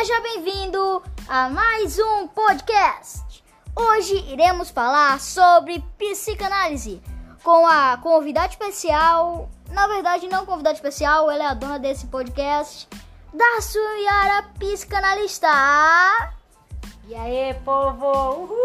Seja bem-vindo a mais um podcast. Hoje iremos falar sobre psicanálise com a convidada especial. Na verdade, não convidada especial, ela é a dona desse podcast, da Suyara Psicanalista. E aí, povo? Uhul!